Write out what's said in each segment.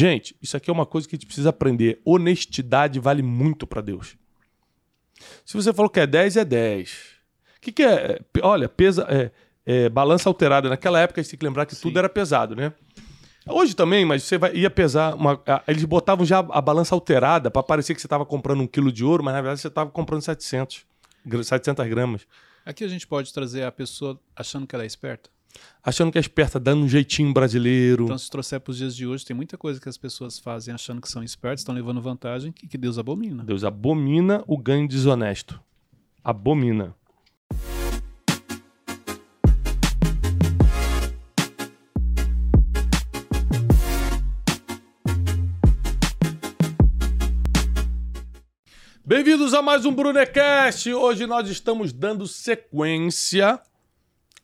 Gente, isso aqui é uma coisa que a gente precisa aprender. Honestidade vale muito para Deus. Se você falou que é 10, é 10. O que, que é? Olha, pesa, é, é, balança alterada. Naquela época a gente tem que lembrar que Sim. tudo era pesado, né? Hoje também, mas você vai, ia pesar. Uma, eles botavam já a balança alterada para parecer que você estava comprando um quilo de ouro, mas na verdade você estava comprando 700, 700 gramas. Aqui a gente pode trazer a pessoa achando que ela é esperta? Achando que é esperta, dando um jeitinho brasileiro. Então, se trouxer para os dias de hoje, tem muita coisa que as pessoas fazem achando que são espertas, estão levando vantagem, que, que Deus abomina. Deus abomina o ganho desonesto. Abomina. Bem-vindos a mais um Brunecast. Hoje nós estamos dando sequência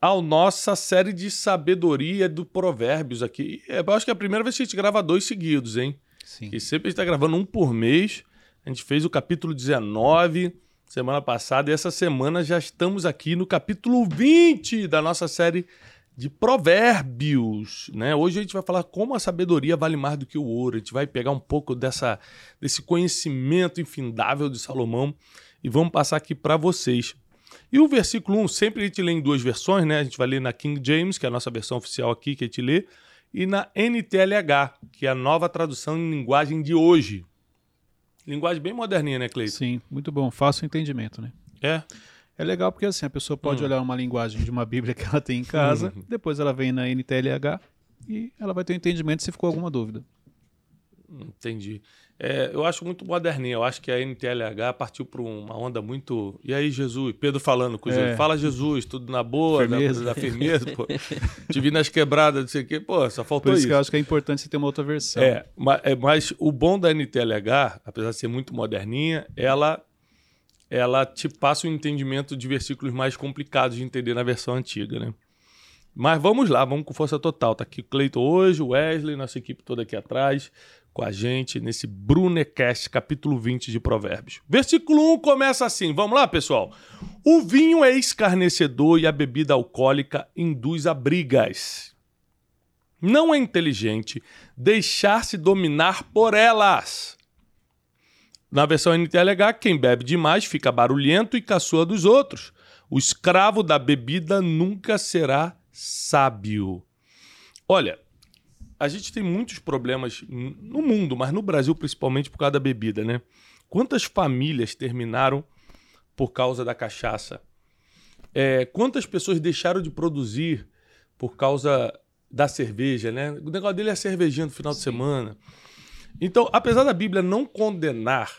à nossa série de sabedoria do Provérbios aqui. É, eu acho que é a primeira vez que a gente grava dois seguidos, hein? Sim. Que sempre a gente está gravando um por mês. A gente fez o capítulo 19 semana passada e essa semana já estamos aqui no capítulo 20 da nossa série de provérbios, né? Hoje a gente vai falar como a sabedoria vale mais do que o ouro. A gente vai pegar um pouco dessa, desse conhecimento infindável de Salomão e vamos passar aqui para vocês. E o versículo 1, sempre a gente lê em duas versões, né? A gente vai ler na King James, que é a nossa versão oficial aqui que a gente lê, e na NTLH, que é a nova tradução em linguagem de hoje. Linguagem bem moderninha, né, Cleiton? Sim, muito bom. Fácil entendimento, né? É. É legal porque assim, a pessoa pode hum. olhar uma linguagem de uma Bíblia que ela tem em casa, uhum. depois ela vem na NTLH e ela vai ter um entendimento se ficou alguma dúvida. Entendi. É, eu acho muito moderninha. Eu acho que a NTLH partiu para uma onda muito. E aí, Jesus? Pedro falando com Jesus. É. Fala, Jesus, tudo na boa, firmeza. Da, da firmeza, pô. Te vi nas quebradas, não sei o quê. Pô, só faltou Por isso. isso que eu acho que é importante você ter uma outra versão. É, mas, é, mas o bom da NTLH, apesar de ser muito moderninha, ela ela te passa um entendimento de versículos mais complicados de entender na versão antiga, né? Mas vamos lá, vamos com força total. Tá aqui o Cleiton hoje, o Wesley, nossa equipe toda aqui atrás, com a gente nesse Brunecast, capítulo 20 de Provérbios. Versículo 1 começa assim, vamos lá, pessoal. O vinho é escarnecedor e a bebida alcoólica induz a brigas. Não é inteligente deixar-se dominar por elas. Na versão NTLH, quem bebe demais fica barulhento e caçoa dos outros. O escravo da bebida nunca será sábio. Olha, a gente tem muitos problemas no mundo, mas no Brasil principalmente por causa da bebida, né? Quantas famílias terminaram por causa da cachaça? É, quantas pessoas deixaram de produzir por causa da cerveja, né? O negócio dele é a cervejinha no final Sim. de semana. Então, apesar da Bíblia não condenar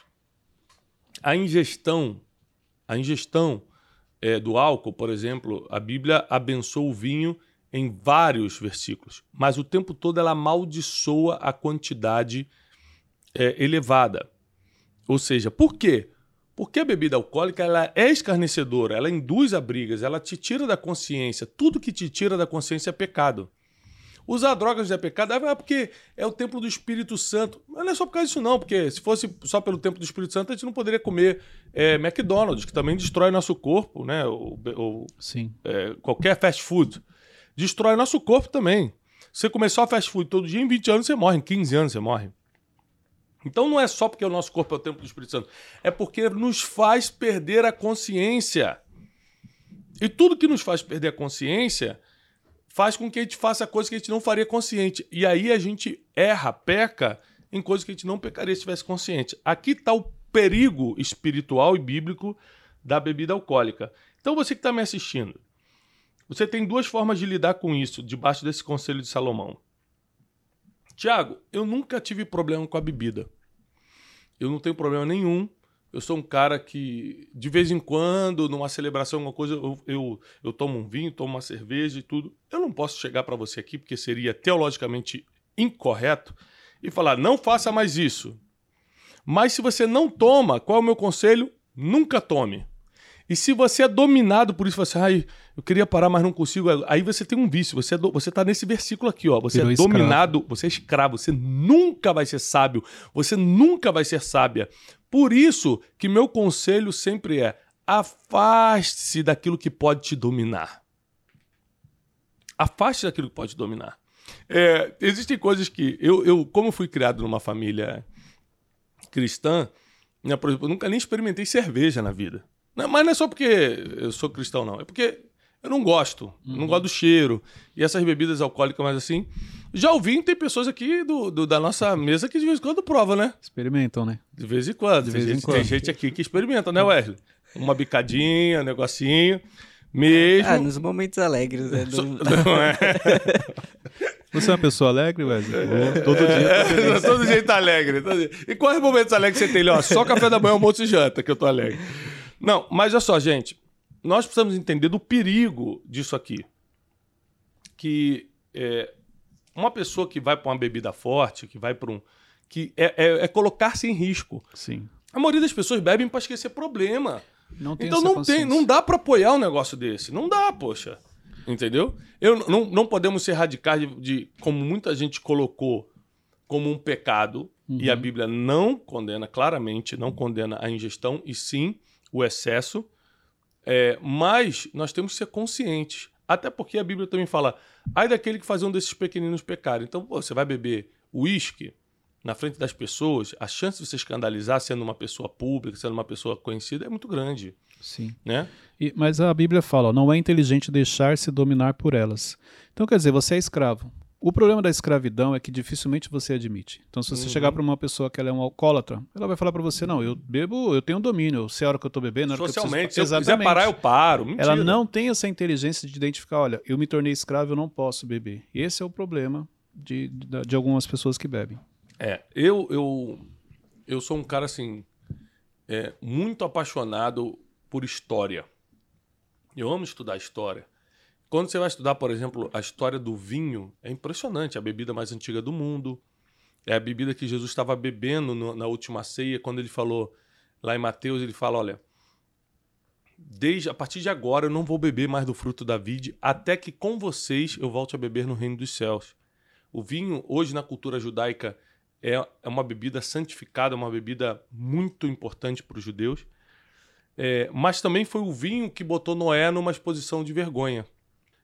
a ingestão, a ingestão é, do álcool, por exemplo, a Bíblia abençoa o vinho em vários versículos, mas o tempo todo ela amaldiçoa a quantidade é, elevada. Ou seja, por quê? Porque a bebida alcoólica ela é escarnecedora, ela induz a brigas, ela te tira da consciência. Tudo que te tira da consciência é pecado. Usar drogas é pecado? é porque é o templo do Espírito Santo. Mas não é só por causa disso, não, porque se fosse só pelo templo do Espírito Santo, a gente não poderia comer é, McDonald's, que também destrói nosso corpo, né? Ou, ou Sim. É, qualquer fast food. Destrói nosso corpo também. Você comer só fast food todo dia, em 20 anos você morre, em 15 anos você morre. Então não é só porque o nosso corpo é o templo do Espírito Santo, é porque nos faz perder a consciência. E tudo que nos faz perder a consciência faz com que a gente faça coisas que a gente não faria consciente. E aí a gente erra, peca em coisas que a gente não pecaria se estivesse consciente. Aqui está o perigo espiritual e bíblico da bebida alcoólica. Então você que está me assistindo, você tem duas formas de lidar com isso debaixo desse conselho de Salomão. Tiago, eu nunca tive problema com a bebida. Eu não tenho problema nenhum eu sou um cara que, de vez em quando, numa celebração, alguma coisa, eu, eu, eu tomo um vinho, tomo uma cerveja e tudo. Eu não posso chegar para você aqui, porque seria teologicamente incorreto, e falar, não faça mais isso. Mas se você não toma, qual é o meu conselho? Nunca tome. E se você é dominado por isso, você, ai, eu queria parar, mas não consigo. Aí você tem um vício. Você, é do, você tá nesse versículo aqui, ó. Você Virou é dominado, escravo. você é escravo. Você nunca vai ser sábio. Você nunca vai ser sábia. Por isso que meu conselho sempre é: afaste-se daquilo que pode te dominar. Afaste daquilo que pode te dominar. É, existem coisas que. Eu, eu, como fui criado numa família cristã, né, por exemplo, eu nunca nem experimentei cerveja na vida. Não, mas não é só porque eu sou cristão, não. É porque eu não gosto. Uhum. Não gosto do cheiro. E essas bebidas alcoólicas mais assim. Já ouvi, tem pessoas aqui do, do, da nossa mesa que de vez em quando prova, né? Experimentam, né? De vez em quando. De vez tem, em gente, quando. tem gente aqui que experimenta, né, Wesley? Uma bicadinha, um negocinho. Mesmo. Ah, nos momentos alegres, né? Do... Não é. Você é uma pessoa alegre, Wesley? É, todo dia. É, todo dia tá alegre. Todo dia. E quais momentos alegres você tem? Ó, só café da manhã, almoço e janta que eu tô alegre. Não, mas olha só, gente. Nós precisamos entender do perigo disso aqui. Que é, uma pessoa que vai para uma bebida forte, que vai para um. que é, é, é colocar-se em risco. Sim. A maioria das pessoas bebem para esquecer problema. Não tem então não tem, não dá para apoiar um negócio desse. Não dá, poxa. Entendeu? Eu, não, não podemos ser radicais de, de, como muita gente colocou, como um pecado, uhum. e a Bíblia não condena, claramente, não condena a ingestão, e sim o excesso. É, mas nós temos que ser conscientes. Até porque a Bíblia também fala, ai daquele que faz um desses pequeninos pecados. Então, pô, você vai beber uísque na frente das pessoas, a chance de você escandalizar sendo uma pessoa pública, sendo uma pessoa conhecida, é muito grande. Sim. Né? E, mas a Bíblia fala, ó, não é inteligente deixar-se dominar por elas. Então, quer dizer, você é escravo. O problema da escravidão é que dificilmente você admite. Então, se você uhum. chegar para uma pessoa que ela é um alcoólatra, ela vai falar para você: não, eu bebo, eu tenho domínio, eu sei a hora que eu estou bebendo, a hora Socialmente, que eu preciso... se eu quiser parar, eu paro. Mentira. Ela não tem essa inteligência de identificar: olha, eu me tornei escravo, eu não posso beber. Esse é o problema de, de, de algumas pessoas que bebem. É, eu, eu, eu sou um cara assim, é, muito apaixonado por história. Eu amo estudar história. Quando você vai estudar, por exemplo, a história do vinho, é impressionante. A bebida mais antiga do mundo. É a bebida que Jesus estava bebendo no, na última ceia, quando ele falou, lá em Mateus, ele fala: olha, desde a partir de agora eu não vou beber mais do fruto da vide, até que com vocês eu volte a beber no reino dos céus. O vinho, hoje na cultura judaica, é, é uma bebida santificada, uma bebida muito importante para os judeus. É, mas também foi o vinho que botou Noé numa exposição de vergonha.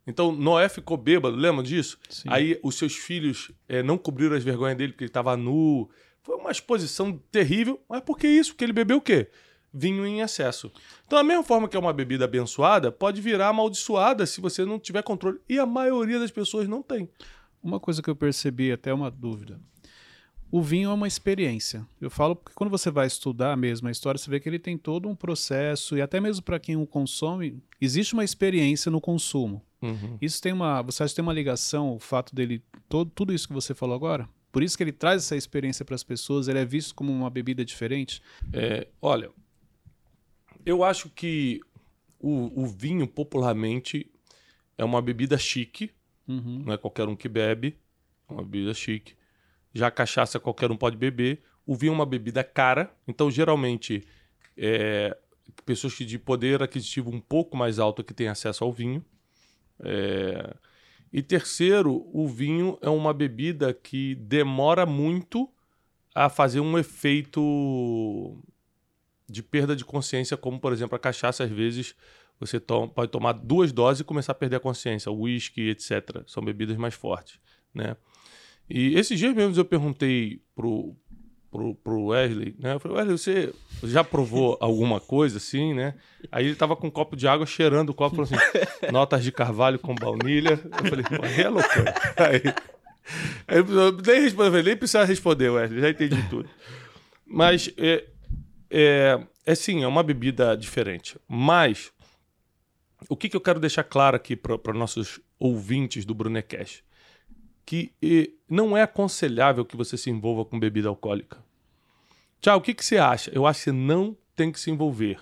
Então Noé ficou bêbado, lembra disso? Sim. Aí os seus filhos é, não cobriram as vergonhas dele porque ele estava nu. Foi uma exposição terrível, mas por que isso? Porque ele bebeu o quê? Vinho em excesso. Então, da mesma forma que é uma bebida abençoada, pode virar amaldiçoada se você não tiver controle. E a maioria das pessoas não tem. Uma coisa que eu percebi, até uma dúvida o vinho é uma experiência. Eu falo porque quando você vai estudar mesmo a história, você vê que ele tem todo um processo, e até mesmo para quem o consome, existe uma experiência no consumo. Uhum. Isso tem uma. Você acha que tem uma ligação, o fato dele. Todo, tudo isso que você falou agora? Por isso que ele traz essa experiência para as pessoas, ele é visto como uma bebida diferente? É, olha, eu acho que o, o, vinho, popularmente, é uma bebida chique, uhum. não é qualquer um que bebe, é uma bebida chique. Já a cachaça qualquer um pode beber. O vinho é uma bebida cara, então geralmente é, pessoas que de poder aquisitivo um pouco mais alto que têm acesso ao vinho. É... E terceiro, o vinho é uma bebida que demora muito a fazer um efeito de perda de consciência, como por exemplo a cachaça, às vezes você pode tomar duas doses e começar a perder a consciência, o whisky, etc. São bebidas mais fortes, né? E esses dias mesmo eu perguntei pro, pro, pro Wesley, né? Eu falei, Wesley, você já provou alguma coisa assim, né? Aí ele tava com um copo de água cheirando o copo, falou assim, notas de carvalho com baunilha. Eu falei, pô, é loucura. Aí, aí nem, respondeu, nem precisa responder, Wesley, já entendi tudo. Mas é, é, é sim, é uma bebida diferente. Mas o que, que eu quero deixar claro aqui para nossos ouvintes do Brunecast? Que não é aconselhável que você se envolva com bebida alcoólica. Tiago, o que, que você acha? Eu acho que você não tem que se envolver.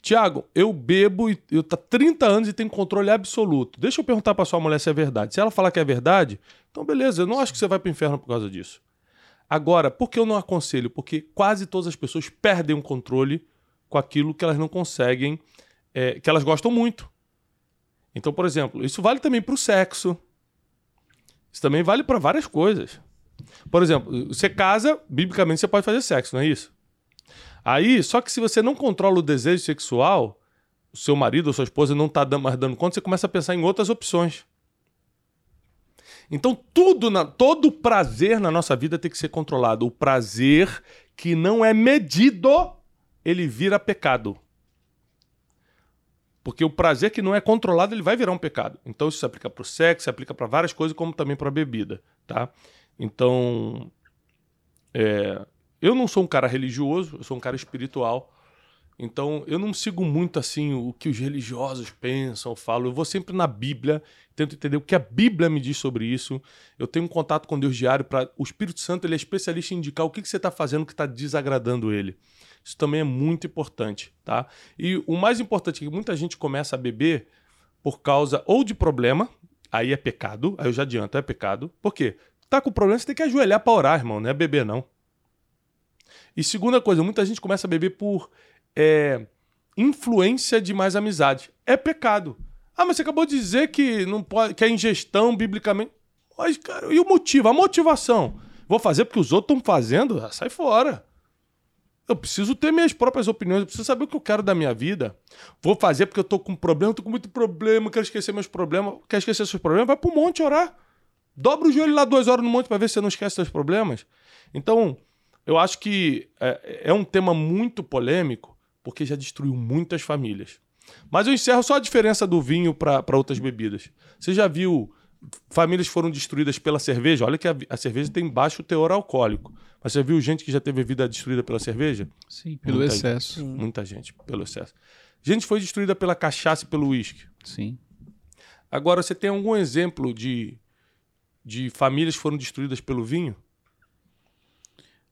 Tiago, eu bebo e eu tá 30 anos e tenho controle absoluto. Deixa eu perguntar para sua mulher se é verdade. Se ela falar que é verdade, então beleza, eu não acho que você vai para o inferno por causa disso. Agora, por que eu não aconselho? Porque quase todas as pessoas perdem o controle com aquilo que elas não conseguem, é, que elas gostam muito. Então, por exemplo, isso vale também para o sexo, isso também vale para várias coisas. Por exemplo, você casa, biblicamente você pode fazer sexo, não é isso? Aí, só que se você não controla o desejo sexual, o seu marido ou sua esposa não está mais dando conta, você começa a pensar em outras opções. Então, tudo na, todo prazer na nossa vida tem que ser controlado. O prazer que não é medido, ele vira pecado. Porque o prazer que não é controlado, ele vai virar um pecado. Então, isso se aplica para o sexo, se aplica para várias coisas, como também para a bebida, tá? Então, é, eu não sou um cara religioso, eu sou um cara espiritual. Então, eu não sigo muito assim o que os religiosos pensam, falam. Eu vou sempre na Bíblia, tento entender o que a Bíblia me diz sobre isso. Eu tenho um contato com Deus diário para o Espírito Santo, ele é especialista em indicar o que, que você está fazendo que está desagradando ele. Isso também é muito importante, tá? E o mais importante é que muita gente começa a beber por causa ou de problema, aí é pecado, aí eu já adianto, é pecado. Por quê? Tá com problema, você tem que ajoelhar para orar, irmão, não é beber não. E segunda coisa, muita gente começa a beber por é, influência de mais amizade. É pecado. Ah, mas você acabou de dizer que não pode, que é ingestão biblicamente. Mas, cara, e o motivo? A motivação. Vou fazer porque os outros estão fazendo? Ah, sai fora. Eu preciso ter minhas próprias opiniões, eu preciso saber o que eu quero da minha vida. Vou fazer porque eu tô com problema, tô com muito problema, quero esquecer meus problemas. Quer esquecer seus problemas? Vai pro monte orar. Dobra o joelho lá duas horas no monte para ver se você não esquece seus problemas. Então, eu acho que é, é um tema muito polêmico, porque já destruiu muitas famílias. Mas eu encerro só a diferença do vinho para outras bebidas. Você já viu famílias foram destruídas pela cerveja? Olha que a, a, cerveja tem baixo teor alcoólico. Mas você viu gente que já teve a vida destruída pela cerveja? Sim, pelo muita excesso. Gente, muita gente, pelo excesso. Gente foi destruída pela cachaça e pelo uísque. Sim. Agora, você tem algum exemplo de, de famílias que foram destruídas pelo vinho?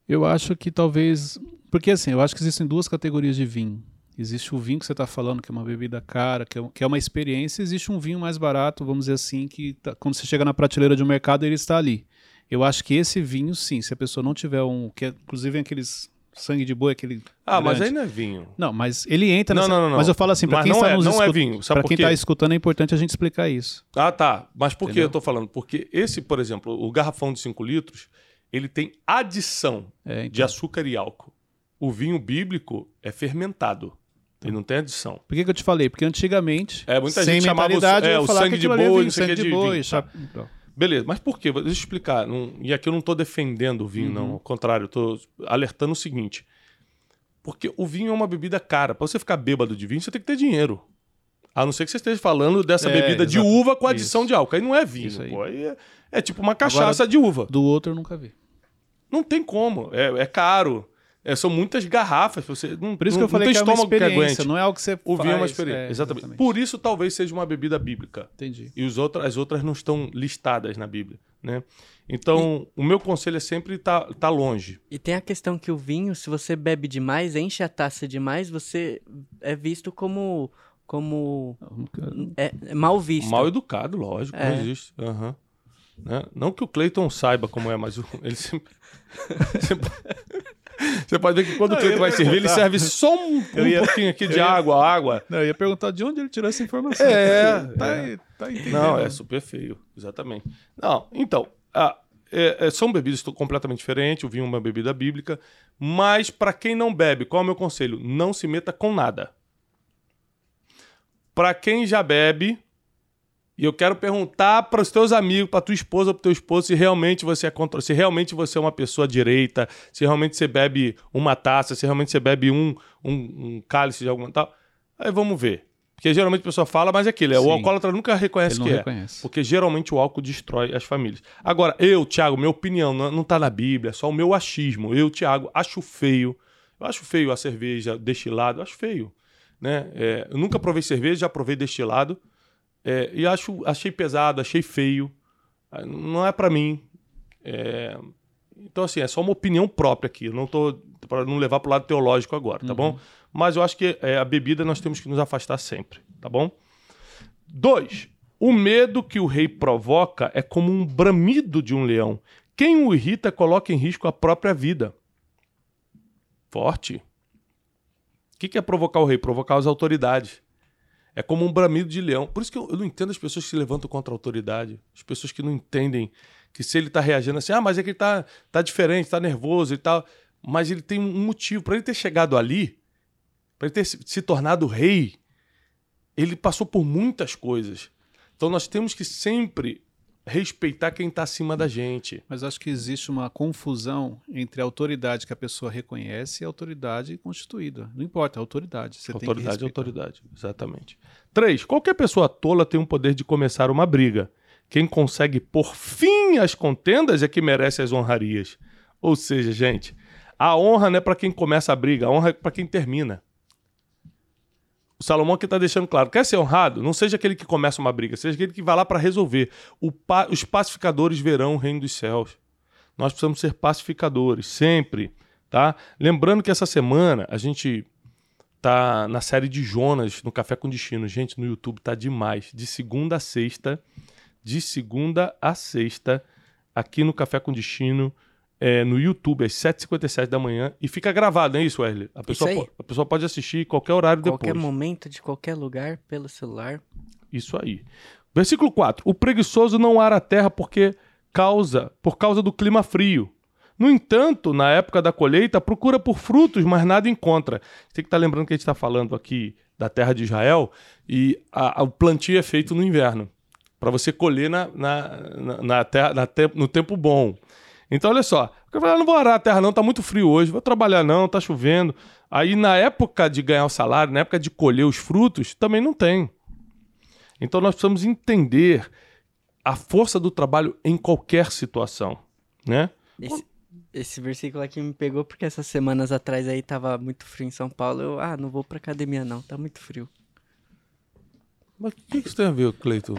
Eu acho que talvez. Porque assim, eu acho que existem duas categorias de vinho. Existe o vinho que você está falando, que é uma bebida cara, que é, que é, uma experiência. Existe um vinho mais barato, vamos dizer assim, que tá, quando você chega na prateleira de um mercado, ele está ali. Eu acho que esse vinho, sim, se a pessoa não tiver um. Que é, inclusive aqueles sangue de boi, aquele. Ah, grande. mas aí não é vinho. Não, mas ele entra nessa. Não, não, não. Mas eu falo assim, para quem está é, nos não é vinho. Para quem está escutando, é importante a gente explicar isso. Ah, tá. Mas por Entendeu? que eu estou falando? Porque esse, por exemplo, o garrafão de 5 litros ele tem adição é, então. de açúcar e álcool. O vinho bíblico é fermentado. Ele não tem adição. Por que, que eu te falei? Porque antigamente, é, muita sem gente mentalidade, chamava o, é, o sangue de boi, vinho, sangue de, de boi. Chap... Então. Beleza, mas por quê? Deixa eu explicar. Não, e aqui eu não estou defendendo o vinho, uhum. não. Ao contrário, estou alertando o seguinte. Porque o vinho é uma bebida cara. Para você ficar bêbado de vinho, você tem que ter dinheiro. A não ser que você esteja falando dessa é, bebida de uva com adição Isso. de álcool. Aí não é vinho, aí. pô. Aí é, é, tipo uma cachaça Agora, de uva. Do outro eu nunca vi. Não tem como. É, é caro. É, são muitas garrafas. Você não, Por isso que eu falei que é uma experiência, não é algo que você O vinho é uma experiência. É, exatamente. exatamente. Por isso talvez seja uma bebida bíblica. Entendi. E os outros, as outras não estão listadas na Bíblia, né? Então, e... o meu conselho é sempre estar tá, tá longe. E tem a questão que o vinho, se você bebe demais, enche a taça demais, você é visto como como é, é mal visto. Mal educado, lógico, é. não existe. Uhum. Né? Não que o Cleiton saiba como é, mas ele sempre. Você pode ver que quando não, o Cleiton vai servir, ele serve só um, um ia, pouquinho aqui de ia, água, água. Não, eu ia perguntar de onde ele tirou essa informação. É, tá, é. tá entendendo. Não, é super feio, exatamente. Não, então, a, é, é, são bebidas completamente diferentes. O vinho é uma bebida bíblica. Mas para quem não bebe, qual é o meu conselho? Não se meta com nada. Para quem já bebe, e eu quero perguntar para os teus amigos, para tua esposa, para teu esposo, se realmente você é contra, se realmente você é uma pessoa direita, se realmente você bebe uma taça, se realmente você bebe um, um, um cálice de alguma tal. Aí vamos ver. Porque geralmente a pessoa fala, mas é aquilo, é, o alcoólatra nunca reconhece que é. reconhece. é. Porque geralmente o álcool destrói as famílias. Agora, eu, Thiago, minha opinião, não, está na Bíblia, é só o meu achismo. Eu, Thiago, acho feio. Eu acho feio a cerveja destilado, acho feio. Né? É, eu nunca provei cerveja, já provei destilado. É, e acho, achei pesado, achei feio. Ah, não é para mim. É... Então, assim, é só uma opinião própria aqui. Eu não tô para não levar para o lado teológico agora, tá uhum. bom? Mas eu acho que é, a bebida nós temos que nos afastar sempre, tá bom? Dois, o medo que o rei provoca é como um bramido de um leão. Quem o irrita coloca em risco a própria vida. Forte. O que é provocar o rei? Provocar as autoridades. É como um bramido de leão. Por isso que eu, eu, não entendo as pessoas que se levantam contra a autoridade. As pessoas que não entendem que se ele está reagindo assim, ah, mas é que ele está tá diferente, está nervoso e tal. Mas ele tem um motivo. Para ele ter chegado ali, para ele ter se, tornado rei, ele passou por muitas coisas. Então nós temos que sempre respeitar quem está acima da gente. Mas acho que existe uma confusão entre a autoridade que a pessoa reconhece e a autoridade constituída. Não importa, a autoridade. Você autoridade é autoridade, exatamente. Três, qualquer pessoa tola tem o poder de começar uma briga. Quem consegue pôr fim às contendas é que merece as honrarias. Ou seja, gente, a honra não é para quem começa a briga, a honra é para quem termina. O Salomão aqui está deixando claro: quer ser honrado? Não seja aquele que começa uma briga, seja aquele que vai lá para resolver. Pa os pacificadores verão o reino dos céus. Nós precisamos ser pacificadores, sempre. tá? Lembrando que essa semana a gente tá na série de Jonas no Café com Destino. Gente, no YouTube tá demais. De segunda a sexta. De segunda a sexta, aqui no Café com Destino é, no YouTube às 7h57 da manhã e fica gravado, não é isso, Wesley? A pessoa, Isso a pessoa pode assistir qualquer horário Qualquer depois. momento, de qualquer lugar, pelo celular. Isso aí. Versículo 4. O preguiçoso não ara a terra porque causa, por causa do clima frio. No entanto, na época da colheita, procura por frutos, mas nada encontra. Você tem que estar lembrando que a gente está falando aqui da terra de Israel e a- a- o plantio é feito no inverno, para você colher na, na, na, na terra, te- no tempo bom. Então, olha só, cara fala, "Ah, não vou arar a terra não, tá muito frio hoje, vou trabalhar não, tá chovendo. Aí, na época de ganhar o salário, na época de colher os frutos, também não tem. Então nós precisamos entender a força do trabalho em qualquer situação, né? Esse, esse versículo aqui me pegou porque essas semanas atrás aí tava muito frio em São Paulo. Eu, ah, não vou pra academia não, tá muito frio. Mas o que que isso tem a ver, Cleiton?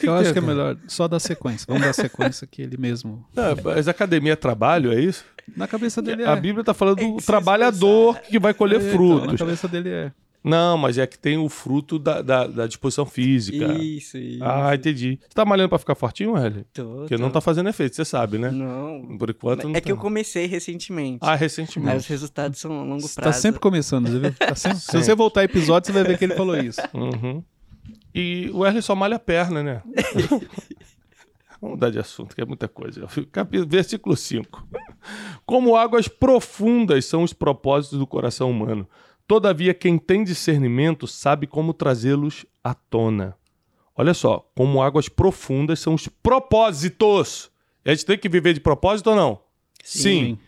Que Eu que acho que é melhor só dar sequência. Vamos dar sequência que ele mesmo. Não, mas academia é trabalho, é isso? Na cabeça dele é. A Bíblia está falando do que se trabalhador que vai colher É, então, frutos. na cabeça dele é. Não, mas é que tem o fruto da, da, da disposição física. Isso, isso. Ah, entendi. Você tá malhando pra ficar fortinho, Hélio? Tô, Porque tô. não tá fazendo efeito, você sabe, né? Não. Por enquanto não É que tá. eu comecei recentemente. Ah, Aí os recentemente. resultados são a longo Você tá prazo. sempre começando, você viu? Tá sempre- Se você voltar episódio, você vai ver que ele falou isso. Uhum. E o Wesley só malha a perna, né? Vamos mudar de assunto, que é muita coisa. Versículo 5. Como águas profundas são os propósitos do coração humano. Todavia, quem tem discernimento sabe como trazê-los à tona. Olha só, como águas profundas são os propósitos. A gente tem que viver de propósito ou não? Sim.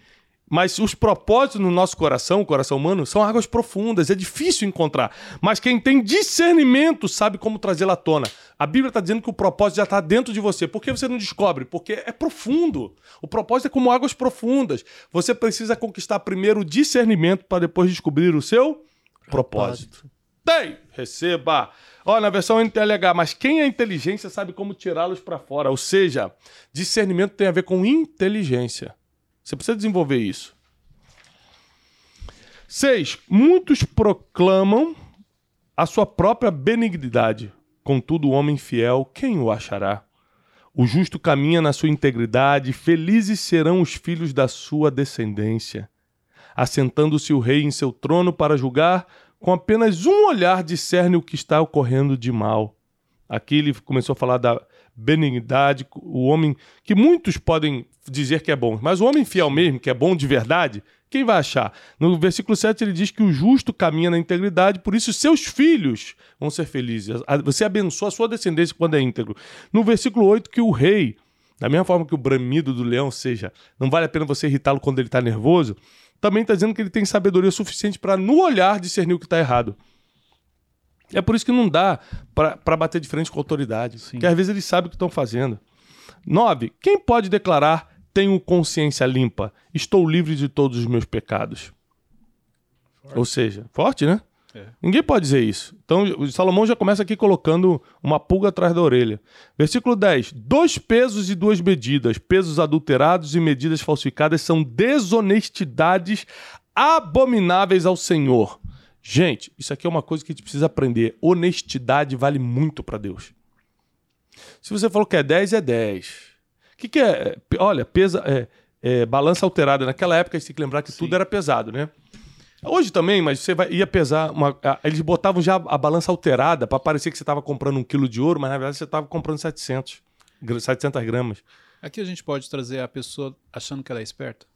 Mas os propósitos no nosso coração, o coração humano, são águas profundas, é difícil encontrar. Mas quem tem discernimento sabe como trazê-la à tona. A Bíblia está dizendo que o propósito já está dentro de você. Por que você não descobre? Porque é profundo. O propósito é como águas profundas. Você precisa conquistar primeiro o discernimento para depois descobrir o seu propósito. Tem! Receba! Ó, na versão NTLH, mas quem é inteligência sabe como tirá-los para fora. Ou seja, discernimento tem a ver com inteligência. Você precisa desenvolver isso. Seis, muitos proclamam a sua própria benignidade. Contudo, o homem fiel, quem o achará? O justo caminha na sua integridade, felizes serão os filhos da sua descendência. Assentando-se o rei em seu trono para julgar, com apenas um olhar discerne o que está ocorrendo de mal. Aqui ele começou a falar da benignidade, o homem que muitos podem dizer que é bom, mas o homem fiel mesmo, que é bom de verdade, quem vai achar? No versículo 7 ele diz que o justo caminha na integridade, por isso seus filhos vão ser felizes. Você abençoa a sua descendência quando é íntegro. No versículo 8 que o rei, da mesma forma que o bramido do leão, seja, não vale a pena você irritá-lo quando ele está nervoso, também está dizendo que ele tem sabedoria suficiente para no olhar discernir o que está errado. É por isso que não dá para bater de frente com a autoridade. Porque às vezes eles sabem o que estão fazendo. Nove, quem pode declarar tenho consciência limpa, estou livre de todos os meus pecados? Ou seja, forte, né? É. Ninguém pode dizer isso. Então, o Salomão já começa aqui colocando uma pulga atrás da orelha. Versículo 10. Dois pesos e duas medidas, pesos adulterados e medidas falsificadas, são desonestidades abomináveis ao Senhor. Gente, isso aqui é uma coisa que a gente precisa aprender. Honestidade vale muito para Deus. Se você falou que é 10, é 10. O que, que é? Olha, pesa, é, é, balança alterada. Naquela época, a gente tem que lembrar que tudo era pesado, né? Hoje também, mas você vai, ia pesar. Uma, a- eles botavam já a balança alterada para parecer que você estava comprando um quilo de ouro, mas na verdade você estava comprando 700, gra- 700 gramas. Aqui a gente pode trazer a pessoa achando que ela é esperta.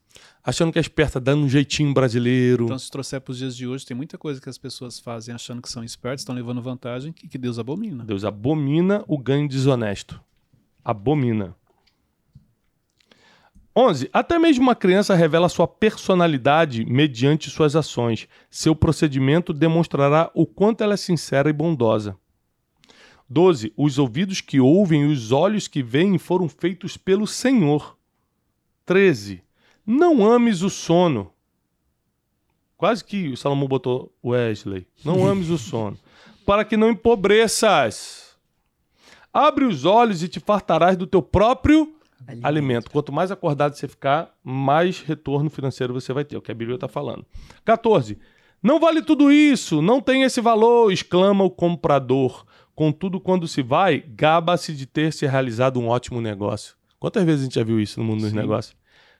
Achando que é esperta, dando um jeitinho brasileiro. Então, se trouxer para os dias de hoje, tem muita coisa que as pessoas fazem achando que são espertas, estão levando vantagem e que Deus abomina. Deus abomina o ganho desonesto. abomina. 11. Até mesmo uma criança revela sua personalidade mediante suas ações. Seu procedimento demonstrará o quanto ela é sincera e bondosa. 12. Os ouvidos que ouvem e os olhos que veem foram feitos pelo Senhor. 13. Não ames o sono. Quase que o Salomão botou Wesley. Não ames o sono. Para que não empobreças. Abre os olhos e te fartarás do teu próprio alimento. alimento. Quanto mais acordado você ficar, mais retorno financeiro você vai ter. É o que a Bíblia está falando. 14. Não vale tudo isso, não tem esse valor, exclama o comprador. Contudo, quando se vai, gaba-se de ter se realizado um ótimo negócio. Quantas vezes a gente já viu isso no mundo Sim. dos negócios?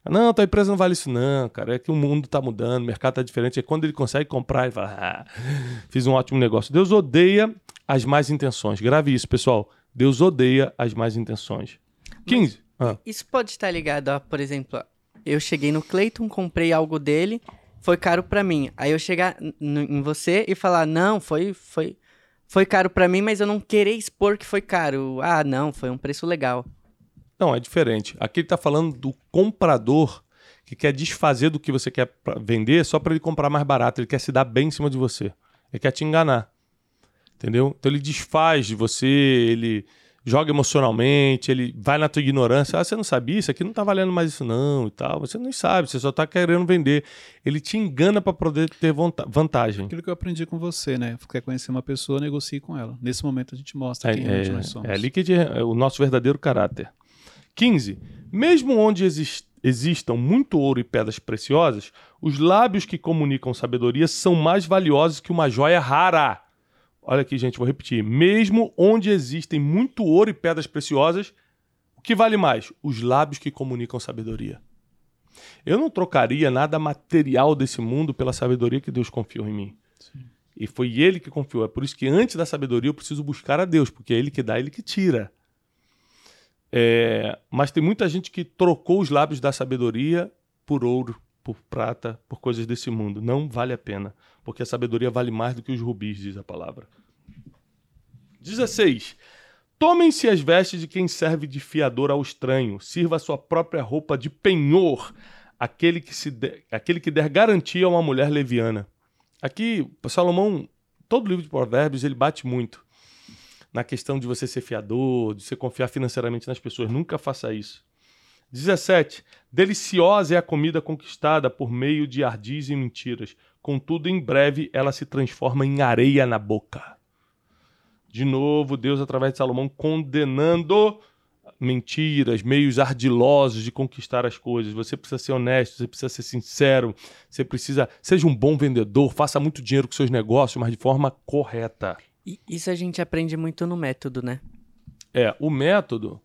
Não, tua empresa não vale isso, não, cara. É que o mundo está mudando, o mercado está diferente. É quando ele consegue comprar, ele fala: ah, fiz um ótimo negócio. Deus odeia as más intenções. Grave isso, pessoal. Deus odeia as más intenções. 15. Ah. Isso pode estar ligado a, por exemplo, eu cheguei no Clayton, comprei algo dele, foi caro para mim. Aí eu chegar em você e falar: "Não, foi foi foi caro para mim, mas eu não querer expor que foi caro. Ah, não, foi um preço legal." Não, é diferente. Aqui ele está falando do comprador que quer desfazer do que você quer vender só para ele comprar mais barato. Ele quer se dar bem em cima de você. Ele quer te enganar. Entendeu? Então ele desfaz de você, ele joga emocionalmente, ele vai na tua ignorância. Ah, você não sabia? Isso aqui não tá valendo mais isso não e tal. Você não sabe, você só tá querendo vender. Ele te engana para poder ter vantagem. Aquilo que eu aprendi com você, né? Quer conhecer uma pessoa, negocie com ela. Nesse momento a gente mostra é, quem é, nós somos. É ali que é o nosso verdadeiro caráter. 15. Mesmo onde existam muito ouro e pedras preciosas, os lábios que comunicam sabedoria são mais valiosos que uma joia rara. Olha aqui, gente, vou repetir. Mesmo onde existem muito ouro e pedras preciosas, o que vale mais? Os lábios que comunicam sabedoria. Eu não trocaria nada material desse mundo pela sabedoria que Deus confiou em mim. Sim. E foi Ele que confiou. É por isso que antes da sabedoria eu preciso buscar a Deus, porque é Ele que dá, é Ele que tira. É, mas tem muita gente que trocou os lábios da sabedoria por ouro, por prata, por coisas desse mundo. Não vale a pena, porque a sabedoria vale mais do que os rubis, diz a palavra. 16. Tomem-se as vestes de quem serve de fiador ao estranho, sirva a sua própria roupa de penhor, aquele que, se de... aquele que der garantia a uma mulher leviana. Aqui, Salomão, todo livro de Provérbios, ele bate muito na questão de você ser fiador, de você confiar financeiramente nas pessoas. Nunca faça isso. 17. Deliciosa é a comida conquistada por meio de ardis e mentiras. Contudo, em breve ela se transforma em areia na boca. De novo, Deus, através de Salomão, condenando mentiras, meios ardilosos de conquistar as coisas. Você precisa ser honesto, você precisa ser sincero, você precisa. Seja um bom vendedor, faça muito dinheiro com seus negócios, mas de forma correta. Isso a gente aprende muito no método, né? É, o método.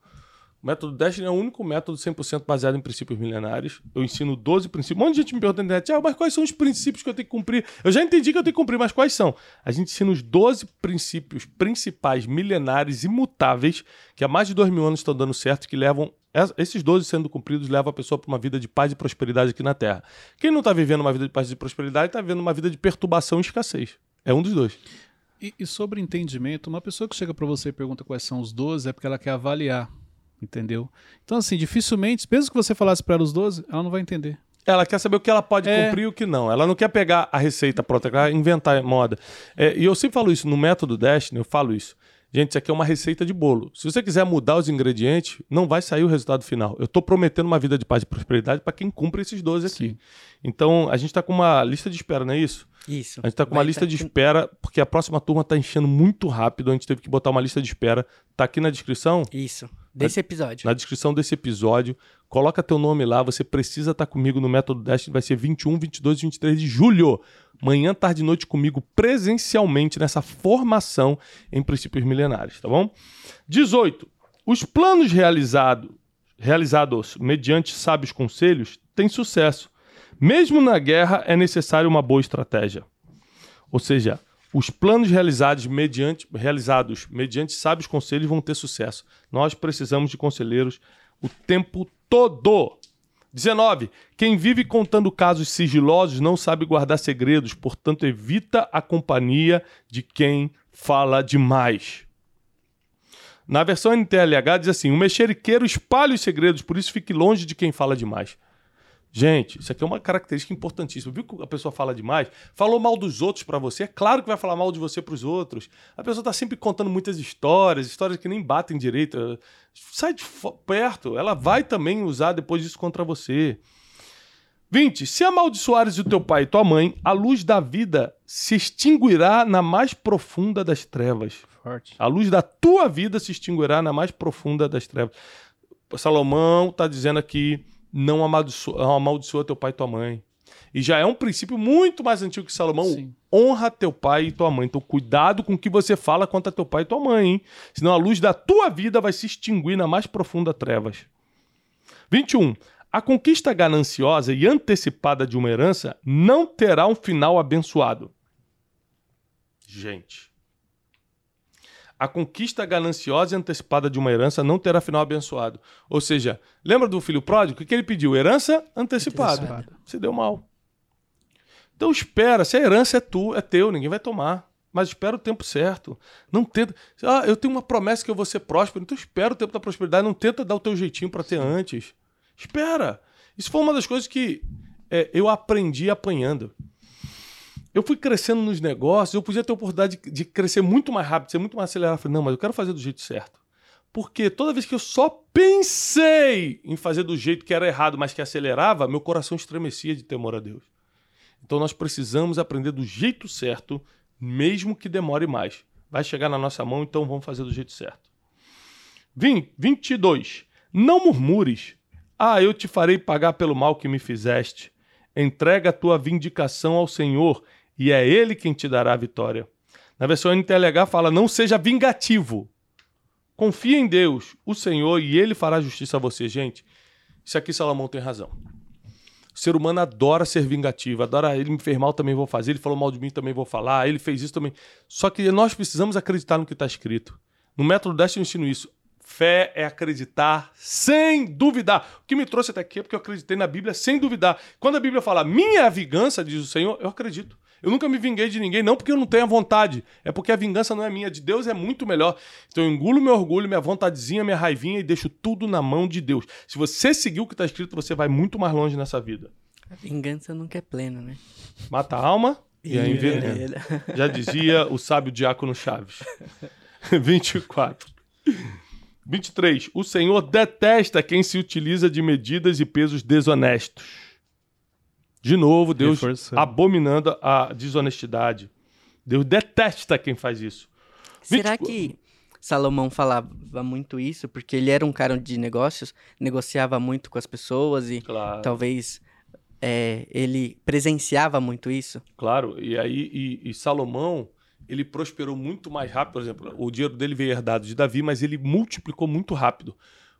O método Destiny é o único método 100% baseado em princípios milenares. Eu ensino 12 princípios. Um monte de gente me pergunta na internet, ah, mas quais são os princípios que eu tenho que cumprir? Eu já entendi que eu tenho que cumprir, mas quais são? A gente ensina os 12 princípios principais milenares imutáveis que há mais de dois mil anos estão dando certo, que levam esses 12 sendo cumpridos levam a pessoa para uma vida de paz e prosperidade aqui na Terra. Quem não está vivendo uma vida de paz e prosperidade está vivendo uma vida de perturbação e escassez. É um dos dois. E, e sobre entendimento, uma pessoa que chega para você e pergunta quais são os 12 é porque ela quer avaliar, entendeu? Então, assim, dificilmente, mesmo que você falasse para ela os 12, ela não vai entender. Ela quer saber o que ela pode é. cumprir e o que não. Ela não quer pegar a receita pronta, ela quer inventar moda. É, e eu sempre falo isso, no método Destiny, eu falo isso. Gente, isso aqui é uma receita de bolo. Se você quiser mudar os ingredientes, não vai sair o resultado final. Eu estou prometendo uma vida de paz e prosperidade para quem cumpre esses 12 aqui. Sim. Então, a gente está com uma lista de espera, não é isso? Isso. A gente está com uma lista tá... de espera, porque a próxima turma está enchendo muito rápido. A gente teve que botar uma lista de espera. Tá aqui na descrição? Isso. Desse episódio. Na descrição desse episódio. Coloca teu nome lá. Você precisa estar tá comigo no Método Dash. Vai ser 21, 22 e 23 de julho. Manhã, tarde e noite comigo presencialmente nessa formação em princípios milenares, tá bom? 18. Os planos realizado, realizados mediante sábios conselhos têm sucesso mesmo na guerra é necessário uma boa estratégia. Ou seja, os planos realizados mediante, realizados mediante sábios conselhos vão ter sucesso. Nós precisamos de conselheiros o tempo todo. 19. Quem vive contando casos sigilosos não sabe guardar segredos, portanto, evita a companhia de quem fala demais. Na versão NTLH diz assim: o mexeriqueiro espalha os segredos, por isso fique longe de quem fala demais. Gente, isso aqui é uma característica importantíssima. Viu que a pessoa fala demais? Falou mal dos outros para você? É claro que vai falar mal de você para os outros. A pessoa está sempre contando muitas histórias, histórias que nem batem direito. Sai de perto, ela vai também usar depois disso contra você. 20. Se amaldiçoares o teu pai e tua mãe, a luz da vida se extinguirá na mais profunda das trevas. Forte. A luz da tua vida se extinguirá na mais profunda das trevas. Salomão está dizendo aqui não amaldiçoa, amaldiçoa teu pai e tua mãe. E já é um princípio muito mais antigo que Salomão. Sim. Honra teu pai e tua mãe. Então, cuidado com o que você fala contra teu pai e tua mãe, hein? Senão a luz da tua vida vai se extinguir na mais profunda trevas. 21. A conquista gananciosa e antecipada de uma herança não terá um final abençoado. Gente, a conquista gananciosa e antecipada de uma herança não terá final abençoado. Ou seja, lembra do filho pródigo? O que ele pediu? Herança antecipada. antecipada. Se deu mal. Então espera, se a herança é tu, é teu, ninguém vai tomar. Mas espera o tempo certo. Não tenta. Ah, eu tenho uma promessa que eu vou ser próspero, então espera o tempo da prosperidade. Não tenta dar o teu jeitinho para ter antes. Espera. Isso foi uma das coisas que é, eu aprendi apanhando eu fui crescendo nos negócios, eu podia ter a oportunidade de, de crescer muito mais rápido, ser muito mais acelerado. Eu falei, não, mas eu quero fazer do jeito certo. Porque toda vez que eu só pensei em fazer do jeito que era errado, mas que acelerava, meu coração estremecia de temor a Deus. Então nós precisamos aprender do jeito certo, mesmo que demore mais. Vai chegar na nossa mão, então vamos fazer do jeito certo. 20, 22. Não murmures. Ah, eu te farei pagar pelo mal que me fizeste. Entrega a tua vindicação ao Senhor e é ele quem te dará a vitória. Na versão NTLH fala: não seja vingativo. Confie em Deus, o Senhor, e ele fará justiça a você. Gente, isso aqui Salomão tem razão. O ser humano adora ser vingativo, adora ele me fez mal, também vou fazer, ele falou mal de mim, também vou falar, ele fez isso também. Só que nós precisamos acreditar no que está escrito. No método 10 eu ensino isso. Fé é acreditar sem duvidar. O que me trouxe até aqui é porque eu acreditei na Bíblia sem duvidar. Quando a Bíblia fala minha vingança, diz o Senhor, eu acredito. Eu nunca me vinguei de ninguém, não porque eu não tenho a vontade, é porque a vingança não é minha, de Deus é muito melhor. Então eu engulo meu orgulho, minha vontadezinha, minha raivinha e deixo tudo na mão de Deus. Se você seguir o que está escrito, você vai muito mais longe nessa vida. A vingança nunca é plena, né? Mata a alma e, e a envenena. Já dizia o sábio Diácono Chaves. 24. 23. O Senhor detesta quem se utiliza de medidas e pesos desonestos. De novo, Deus Reforçando. abominando a desonestidade. Deus detesta quem faz isso. Será que Salomão falava muito isso porque ele era um cara de negócios, negociava muito com as pessoas e claro. talvez é, ele presenciava muito isso? Claro, e aí e, e Salomão ele prosperou muito mais rápido, por exemplo, o dinheiro dele veio herdado de Davi, mas ele multiplicou muito rápido,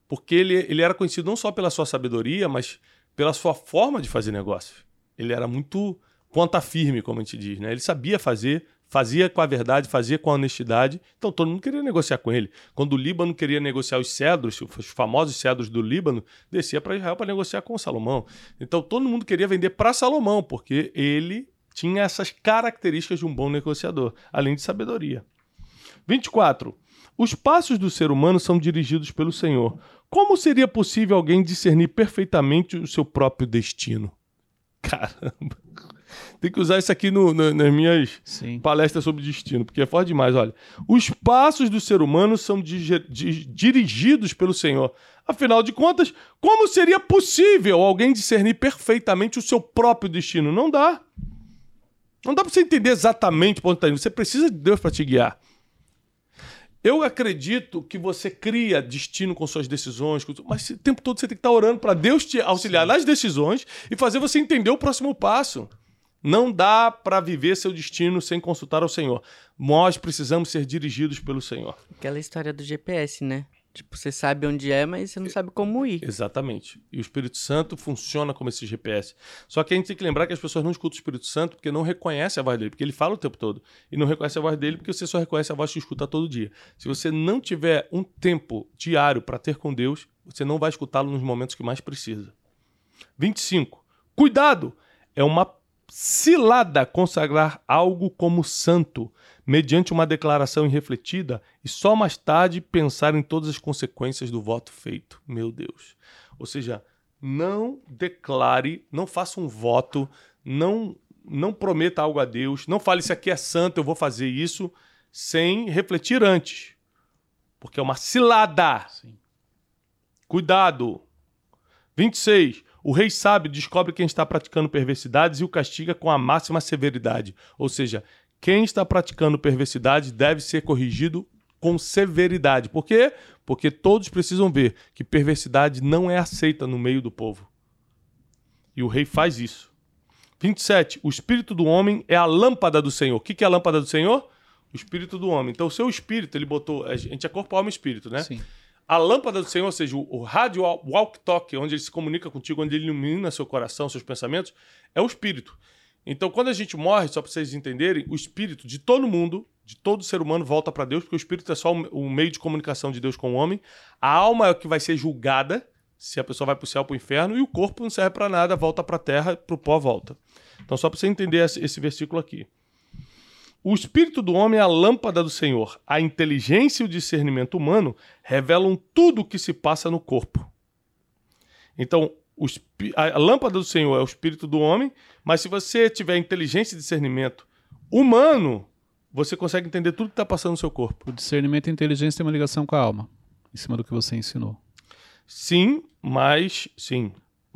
porque ele, ele era conhecido não só pela sua sabedoria, mas pela sua forma de fazer negócio ele era muito ponta firme, como a gente diz, né? Ele sabia fazer, fazia com a verdade, fazia com a honestidade. Então todo mundo queria negociar com ele. Quando o Líbano queria negociar os cedros, os famosos cedros do Líbano, descia para Israel para negociar com Salomão. Então todo mundo queria vender para Salomão, porque ele tinha essas características de um bom negociador, além de sabedoria. 24. Os passos do ser humano são dirigidos pelo Senhor. Como seria possível alguém discernir perfeitamente o seu próprio destino? Caramba. Tem que usar isso aqui no, no, nas minhas Sim. palestras sobre destino, porque é forte demais. Olha, os passos do ser humano são di di dirigidos pelo Senhor. Afinal de contas, como seria possível alguém discernir perfeitamente o seu próprio destino? Não dá. Não dá para você entender exatamente onde está indo. Você precisa de Deus para te guiar. Eu acredito que você cria destino com suas decisões, mas o tempo todo você tem que estar orando para Deus te auxiliar nas decisões e fazer você entender o próximo passo. Não dá para viver seu destino sem consultar ao Senhor. Nós precisamos ser dirigidos pelo Senhor. Aquela história do GPS, né? Tipo, você sabe onde é, mas você não sabe como ir. Exatamente. E o Espírito Santo funciona como esse GPS. Só que a gente tem que lembrar que as pessoas não escutam o Espírito Santo porque não reconhecem a voz dele, porque ele fala o tempo todo. E não reconhece a voz dele porque você só reconhece a voz que escuta todo dia. Se você não tiver um tempo diário para ter com Deus, você não vai escutá-lo nos momentos que mais precisa. 25. Cuidado! É uma cilada consagrar algo como santo, mediante uma declaração irrefletida, e só mais tarde pensar em todas as consequências do voto feito. Meu Deus. Ou seja, não declare, não faça um voto, não não prometa algo a Deus, não fale isso aqui é santo, eu vou fazer isso, sem refletir antes. Porque é uma cilada. Sim. Cuidado. 26. O rei sábio descobre quem está praticando perversidades e o castiga com a máxima severidade. Ou seja, quem está praticando perversidade deve ser corrigido com severidade. Por quê? Porque todos precisam ver que perversidade não é aceita no meio do povo. E o rei faz isso. 27. O espírito do homem é a lâmpada do Senhor. O que é a lâmpada do Senhor? O espírito do homem. Então, o seu espírito, ele botou. A gente é corpo, alma e espírito, né? Sim. A lâmpada do Senhor, ou seja, o, rádio walk-talk, onde ele se comunica contigo, onde ele ilumina seu coração, seus pensamentos, é o espírito. Então, quando a gente morre, só para vocês entenderem, o espírito de todo mundo, de todo ser humano, volta para Deus, porque o espírito é só o, meio de comunicação de Deus com o homem. A alma é o que vai ser julgada, se a pessoa vai para o céu ou para o inferno, e o corpo não serve para nada, volta para a terra, para o pó volta. Então, só para você entender esse versículo aqui. O espírito do homem é a lâmpada do Senhor. A inteligência e o discernimento humano revelam tudo o que se passa no corpo. Então, a lâmpada do Senhor é o espírito do homem, mas se você tiver inteligência e discernimento humano, você consegue entender tudo que está passando no seu corpo. O discernimento e a inteligência tem uma ligação com a alma, em cima do que você ensinou. Sim, mas sim.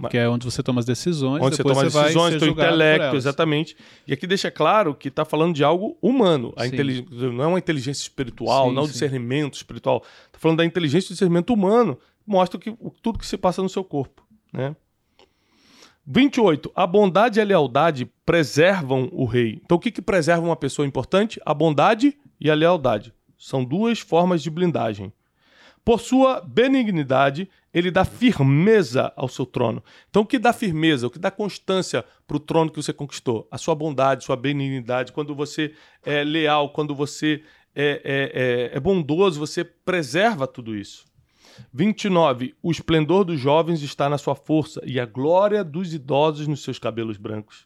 Que é onde você toma as decisões. Onde você toma as decisões, teu intelecto, exatamente. E aqui deixa claro que está falando de algo humano. A intelig... Não é uma inteligência espiritual, sim, não é um discernimento espiritual. Está falando da inteligência e discernimento humano. Mostra que, tudo que se passa no seu corpo. Né? 28. A bondade e a lealdade preservam o rei. Então, o que, que preserva uma pessoa importante? A bondade e a lealdade. São duas formas de blindagem. Por sua benignidade, ele dá firmeza ao seu trono. Então, o que dá firmeza, o que dá constância para o trono que você conquistou? A sua bondade, sua benignidade. Quando você é leal, quando você é, é, é, é bondoso, você preserva tudo isso. 29. O esplendor dos jovens está na sua força e a glória dos idosos nos seus cabelos brancos.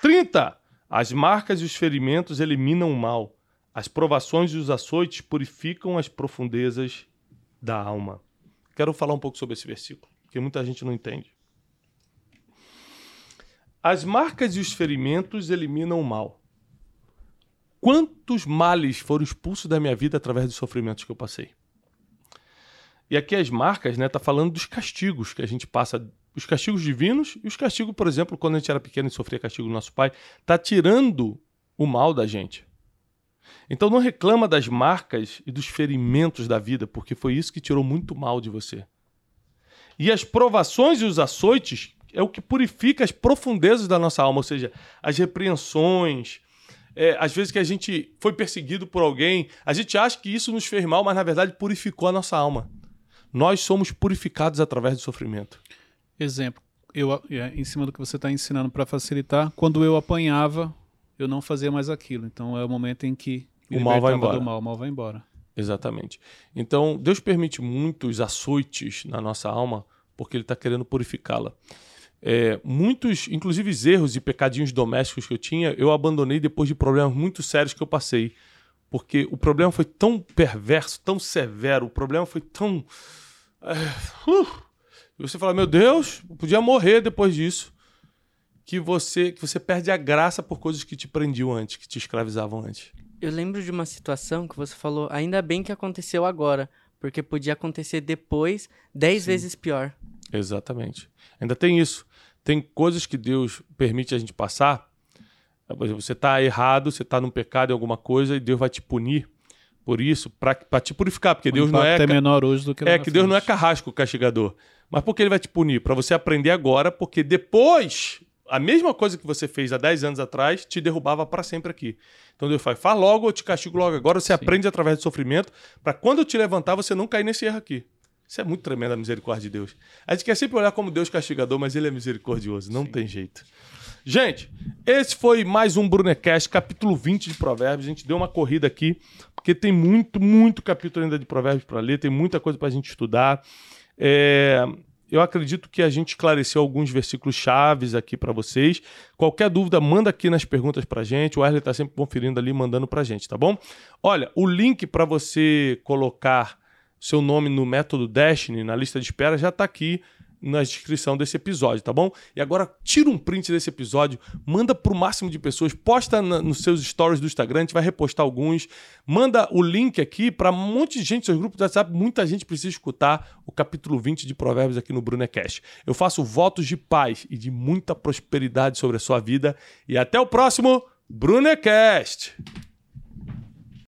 30. As marcas e os ferimentos eliminam o mal. As provações e os açoites purificam as profundezas da alma. Quero falar um pouco sobre esse versículo, porque muita gente não entende. As marcas e os ferimentos eliminam o mal. Quantos males foram expulsos da minha vida através dos sofrimentos que eu passei? E aqui as marcas, né, tá falando dos castigos que a gente passa, os castigos divinos e os castigos, por exemplo, quando a gente era pequeno e sofria castigo do nosso pai, tá tirando o mal da gente. Então não reclama das marcas e dos ferimentos da vida, porque foi isso que tirou muito mal de você. E as provações e os açoites é o que purifica as profundezas da nossa alma, ou seja, as repreensões, é, às vezes que a gente foi perseguido por alguém, a gente acha que isso nos fez mal, mas na verdade purificou a nossa alma. Nós somos purificados através do sofrimento. Exemplo, eu é, em cima do que você está ensinando para facilitar, quando eu apanhava, eu não fazia mais aquilo. Então é o momento em que o mal vai embora. Do mal, o mal vai embora. Exatamente. Então, Deus permite muitos açoites na nossa alma porque Ele está querendo purificá-la. É, muitos, inclusive erros e pecadinhos domésticos que eu tinha, eu abandonei depois de problemas muito sérios que eu passei. Porque o problema foi tão perverso, tão severo, o problema foi tão. É, uh, você fala, meu Deus, eu podia morrer depois disso que você que você perde a graça por coisas que te prendiam antes, que te escravizavam antes. Eu lembro de uma situação que você falou, ainda bem que aconteceu agora, porque podia acontecer depois dez Sim. vezes pior. Exatamente. Ainda tem isso. Tem coisas que Deus permite a gente passar. Por exemplo, você está errado, você está num pecado em alguma coisa e Deus vai te punir por isso, para te purificar, porque o Deus não é. é menor hoje do que É que Deus não é carrasco castigador. Mas por que ele vai te punir? Para você aprender agora, porque depois a mesma coisa que você fez há 10 anos atrás te derrubava para sempre aqui. Então Deus faz, faz logo, eu te castigo logo agora. Você Sim. aprende através do sofrimento, para quando eu te levantar, você não cair nesse erro aqui. Isso é muito tremendo a misericórdia de Deus. A gente quer sempre olhar como Deus castigador, mas ele é misericordioso, não Sim. tem jeito. Gente, esse foi mais um Brunecast, capítulo 20 de Provérbios. A gente deu uma corrida aqui, porque tem muito, muito capítulo ainda de Provérbios para ler, tem muita coisa para a gente estudar. É eu acredito que a gente esclareceu alguns versículos chaves aqui para vocês. Qualquer dúvida, manda aqui nas perguntas pra gente. O Wesley tá sempre conferindo ali, mandando pra gente, tá bom? Olha, o link para você colocar seu nome no método Destiny, na lista de espera, já tá aqui na descrição desse episódio, tá bom? E agora tira um print desse episódio, manda pro máximo de pessoas, posta na, nos seus stories do Instagram, a gente vai repostar alguns, manda o link aqui para um monte de gente, seus grupos do WhatsApp, muita gente precisa escutar o capítulo 20 de Provérbios aqui no Brunecast. Eu faço votos de paz e de muita prosperidade sobre a sua vida e até o próximo Brunecast.